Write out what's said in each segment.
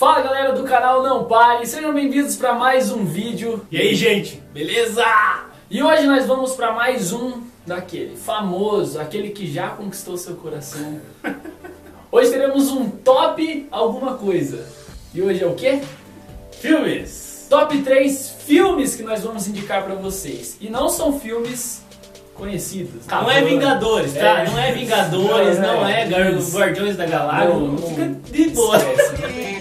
Fala galera do canal Não Pare, sejam bem-vindos para mais um vídeo. E aí, gente, beleza? E hoje nós vamos para mais um daquele famoso, aquele que já conquistou seu coração. Hoje teremos um top alguma coisa. E hoje é o quê? Filmes. Top 3 filmes que nós vamos indicar para vocês. E não são filmes conhecidos. Não é Vingadores, tá? É. Não é Vingadores, Não, não, é. é. Guardiões da Galáxia. Não, não. Fica de boa.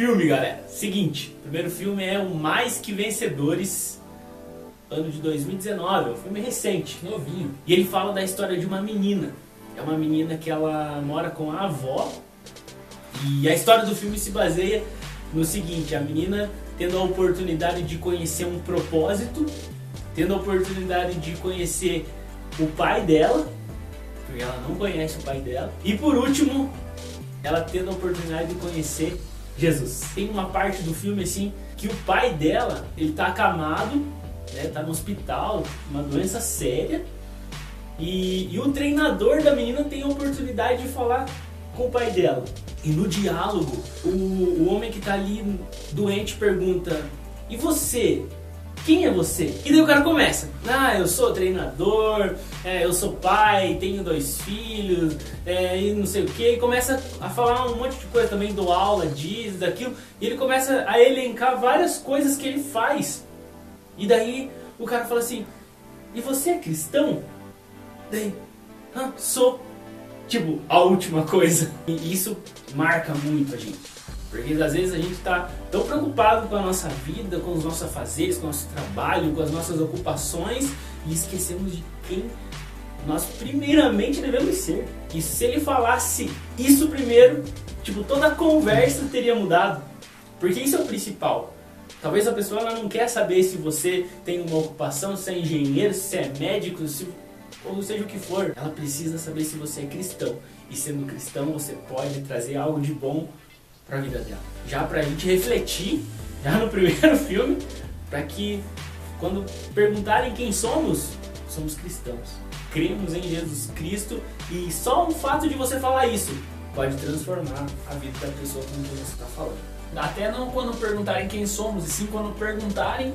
filme, galera. Seguinte, o primeiro filme é o Mais Que Vencedores, ano de 2019. É um filme recente. Novinho. E ele fala da história de uma menina. É uma menina que ela mora com a avó. E a história do filme se baseia no seguinte: a menina tendo a oportunidade de conhecer um propósito, tendo a oportunidade de conhecer o pai dela, porque ela não conhece o pai dela, e por último, ela tendo a oportunidade de conhecer Jesus. Tem uma parte do filme assim que o pai dela, ele tá acamado, né, tá no hospital, uma doença séria, e, e o treinador da menina tem a oportunidade de falar com o pai dela. E no diálogo, o, o homem que tá ali doente pergunta: E você? Quem é você? E daí o cara começa: Ah, eu sou treinador, é, eu sou pai, tenho dois filhos, é, e não sei o que. Começa a falar um monte de coisa também, dou aula, diz, daquilo. E ele começa a elencar várias coisas que ele faz. E daí o cara fala assim: E você é cristão? Daí, ah, sou. Tipo, a última coisa. E isso marca muito a gente. Porque às vezes a gente tá tão preocupado com a nossa vida, com os nossos afazeres, com o nosso trabalho, com as nossas ocupações e esquecemos de quem nós primeiramente devemos ser. E se ele falasse isso primeiro, tipo, toda a conversa teria mudado. Porque isso é o principal. Talvez a pessoa ela não quer saber se você tem uma ocupação, se é engenheiro, se é médico, se ou seja o que for, ela precisa saber se você é cristão. E sendo cristão, você pode trazer algo de bom para a vida dela. Já pra gente refletir, já no primeiro filme, para que quando perguntarem quem somos, somos cristãos. Cremos em Jesus Cristo e só o fato de você falar isso pode transformar a vida da pessoa com quem você está falando. Até não quando perguntarem quem somos, e sim quando perguntarem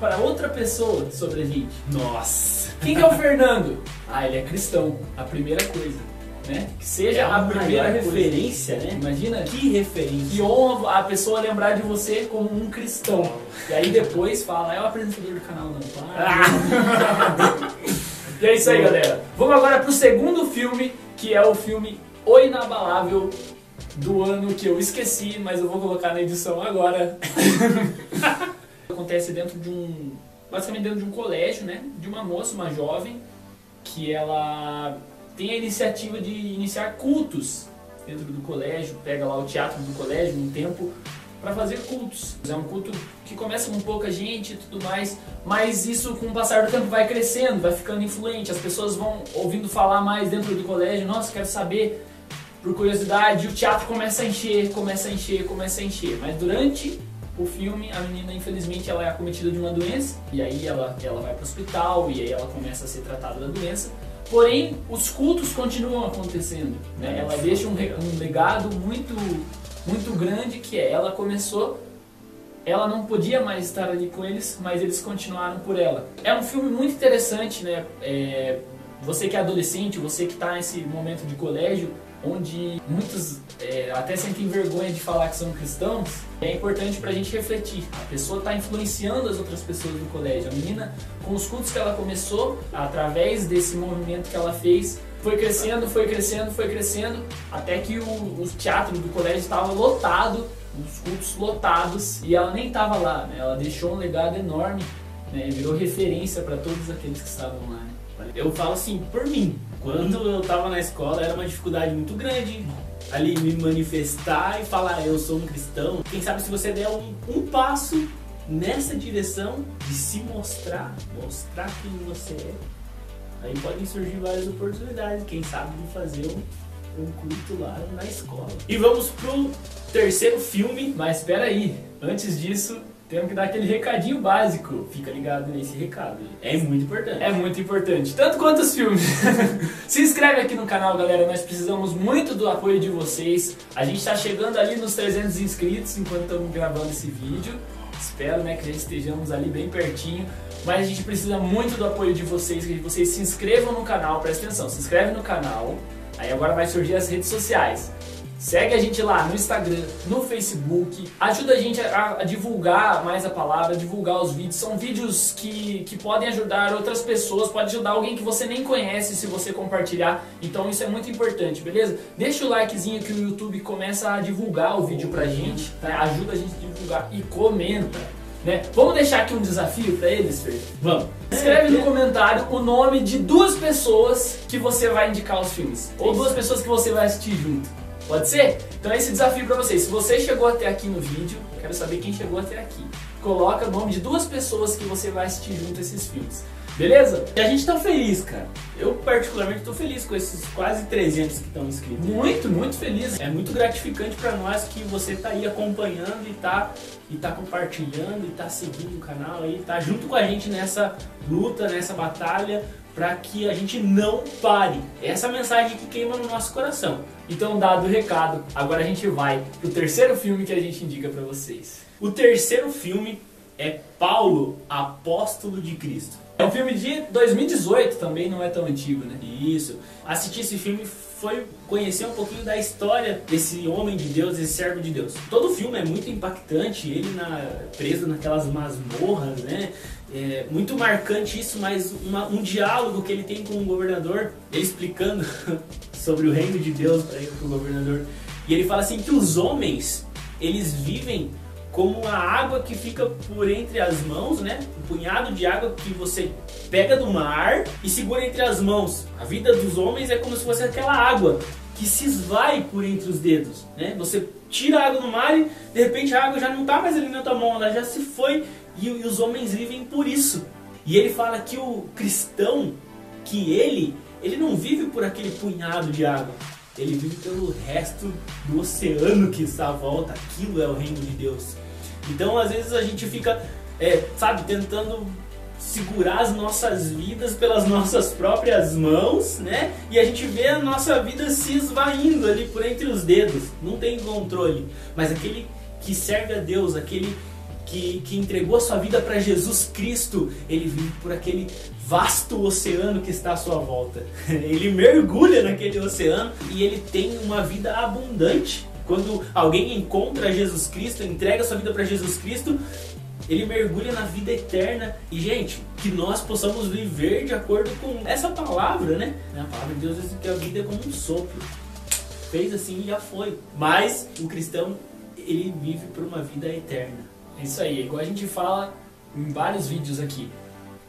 para outra pessoa sobre a gente. Nossa! Quem que é o Fernando? Ah, ele é cristão. A primeira coisa, né? Que seja É a primeira primeira coisa. referência, né? Imagina Que referência! que honra a pessoa lembrar de você como um cristão. E aí depois fala, é o apresentador do canal não. Para. E é isso aí, galera. Vamos agora pro segundo filme, que é o filme O Inabalável do ano que eu esqueci, mas eu vou colocar na edição agora. Acontece dentro de um, basicamente dentro de um colégio, né? De uma moça, uma jovem, que ela tem a iniciativa de iniciar cultos dentro do colégio, pega lá o teatro do colégio um tempo para fazer cultos. É um culto que começa com pouca gente e tudo mais, mas isso com o passar do tempo vai crescendo, vai ficando influente, as pessoas vão ouvindo falar mais dentro do colégio, nossa, quero saber por curiosidade, o teatro começa a encher, começa a encher, começa a encher, mas durante o filme, a menina, infelizmente, ela é acometida de uma doença, e aí ela, ela vai para o hospital, e aí ela começa a ser tratada da doença. Porém, os cultos continuam acontecendo. Né? Ela deixa um, um legado muito, muito grande que é, ela começou, ela não podia mais estar ali com eles, mas eles continuaram por ela. É um filme muito interessante, né? É, você que é adolescente, você que está nesse momento de colégio, onde muitos é, até sentem vergonha de falar que são cristãos, é importante pra gente refletir. A pessoa está influenciando as outras pessoas do colégio. A menina, com os cultos que ela começou, através desse movimento que ela fez, foi crescendo, foi crescendo, foi crescendo, até que o, o teatro do colégio estava lotado, os cultos lotados, e ela nem estava lá, né? Ela deixou um legado enorme, né? Virou referência para todos aqueles que estavam lá, né? Eu falo assim, por mim. Quando eu tava na escola era uma dificuldade muito grande ali me manifestar e falar eu sou um cristão. Quem sabe se você der um, um passo nessa direção de se mostrar, mostrar quem você é, aí podem surgir várias oportunidades. Quem sabe de fazer um, um culto lá na escola. E vamos pro terceiro filme. Mas espera aí, antes disso, temos que dar aquele recadinho básico. Fica ligado nesse recado. É muito importante. É muito importante, tanto quanto os filmes. Se inscreve aqui no canal, galera. Nós precisamos muito do apoio de vocês. A gente está chegando ali nos 300 inscritos enquanto estamos gravando esse vídeo. Espero, né, que já estejamos ali bem pertinho. Mas a gente precisa muito do apoio de vocês, que vocês se inscrevam no canal, presta atenção, se inscreve no canal. Aí agora vai surgir as redes sociais. Segue a gente lá no Instagram, no Facebook, ajuda a gente a, a, divulgar mais a palavra, divulgar os vídeos. São vídeos que, que podem ajudar outras pessoas, pode ajudar alguém que você nem conhece se você compartilhar. Então isso é muito importante, beleza? Deixa o likezinho que o YouTube começa a divulgar o vídeo pra gente, tá? ajuda a gente a divulgar e comenta. Né? Vamos deixar aqui um desafio para eles, Fer? Vamos. Escreve no comentário o nome de duas pessoas que você vai indicar os filmes. Ou duas pessoas que você vai assistir junto. Pode ser? Então esse desafio para vocês. Se você chegou até aqui no vídeo, eu quero saber quem chegou até aqui. Coloca o nome de duas pessoas que você vai assistir junto esses filmes. Beleza? E a gente tá feliz, cara. Eu particularmente tô feliz com esses quase 300 que estão inscritos. Muito, muito feliz. É muito gratificante para nós que você tá aí acompanhando e tá, e tá compartilhando e tá seguindo o canal aí, tá junto com a gente nessa luta, nessa batalha para que a gente não pare. Essa mensagem que queima no nosso coração. Então, dado o recado, agora a gente vai pro terceiro filme que a gente indica para vocês. O terceiro filme é Paulo, apóstolo de Cristo. É um filme de 2018, também não é tão antigo, né? Isso. Assistir esse filme foi conhecer um pouquinho da história desse homem de Deus, esse servo de Deus. Todo o filme é muito impactante, ele na, preso naquelas masmorras, né? É muito marcante isso, mas uma, um diálogo que ele tem com o governador, ele explicando sobre o reino de Deus para o governador. E ele fala assim que os homens, eles vivem como a água que fica por entre as mãos, né? Um punhado de água que você pega do mar e segura entre as mãos. A vida dos homens é como se fosse aquela água que se esvai por entre os dedos, né? Você tira a água do mar e de repente a água já não está mais ali na tua mão, ela já se foi e, e os homens vivem por isso. E ele fala que o cristão, que ele, ele não vive por aquele punhado de água, ele vive pelo resto do oceano que está à volta. Aquilo é o reino de Deus. Então, às vezes, a gente fica, é, sabe, tentando segurar as nossas vidas pelas nossas próprias mãos, né? E a gente vê a nossa vida se esvaindo ali por entre os dedos. Não tem controle. Mas aquele que serve a Deus, aquele que, que entregou a sua vida para Jesus Cristo, ele vive por aquele vasto oceano que está à sua volta. Ele mergulha naquele oceano e ele tem uma vida abundante. Quando alguém encontra Jesus Cristo, entrega sua vida para Jesus Cristo, ele mergulha na vida eterna. E, gente, que nós possamos viver de acordo com essa palavra, né? A palavra de Deus diz que a vida é como um sopro. Fez assim e já foi. Mas o cristão, ele vive por uma vida eterna. É isso aí, igual a gente fala em vários vídeos aqui.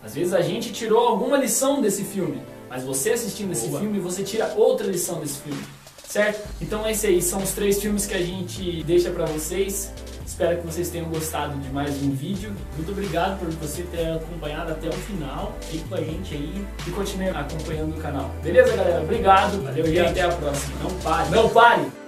Às vezes a gente tirou alguma lição desse filme, mas você assistindo esse Boa. filme, você tira outra lição desse filme certo? Então esse aí são os três filmes que a gente deixa para vocês. Espero que vocês tenham gostado de mais um vídeo. Muito obrigado por você ter acompanhado até o final. Fique com a gente aí e continue acompanhando o canal. Beleza, galera? Obrigado. Valeu, e até a próxima. Não pare. Não pare.